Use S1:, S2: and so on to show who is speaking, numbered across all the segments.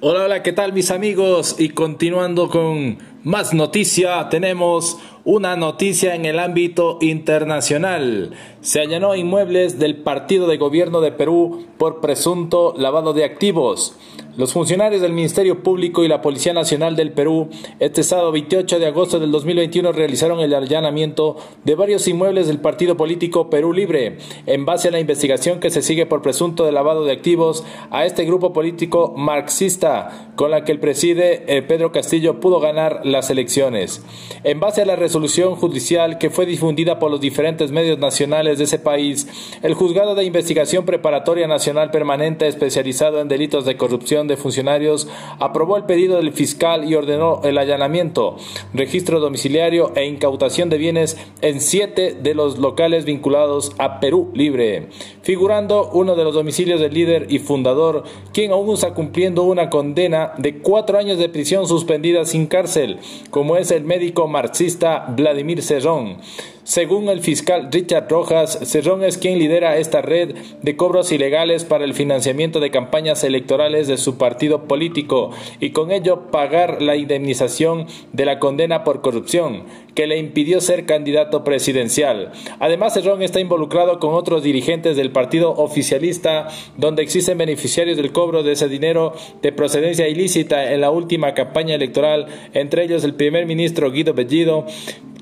S1: Hola, hola, ¿qué tal mis amigos? Y continuando con más noticia, tenemos una noticia en el ámbito internacional. Se allanó inmuebles del partido de gobierno de Perú por presunto lavado de activos. Los funcionarios del Ministerio Público y la Policía Nacional del Perú este sábado 28 de agosto del 2021 realizaron el allanamiento de varios inmuebles del partido político Perú Libre en base a la investigación que se sigue por presunto de lavado de activos a este grupo político marxista con la que el preside eh, Pedro Castillo pudo ganar las elecciones. En base a la resolución judicial que fue difundida por los diferentes medios nacionales de ese país, el Juzgado de Investigación Preparatoria Nacional Permanente especializado en delitos de corrupción de funcionarios aprobó el pedido del fiscal y ordenó el allanamiento, registro domiciliario e incautación de bienes en siete de los locales vinculados a Perú Libre, figurando uno de los domicilios del líder y fundador, quien aún está cumpliendo una condena de cuatro años de prisión suspendida sin cárcel, como es el médico marxista Vladimir Cerrón. Según el fiscal Richard Rojas, Cerrón es quien lidera esta red de cobros ilegales para el financiamiento de campañas electorales de su partido político y con ello pagar la indemnización de la condena por corrupción que le impidió ser candidato presidencial. Además, Cerrón está involucrado con otros dirigentes del partido oficialista donde existen beneficiarios del cobro de ese dinero de procedencia ilícita en la última campaña electoral, entre ellos el primer ministro Guido Bellido,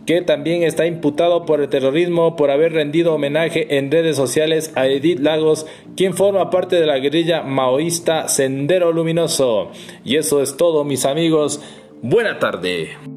S1: que también está imputado por el terrorismo por haber rendido homenaje en redes sociales a Edith Lagos, quien forma parte de la guerrilla maoísta Sendero Luminoso. Y eso es todo, mis amigos. Buena tarde.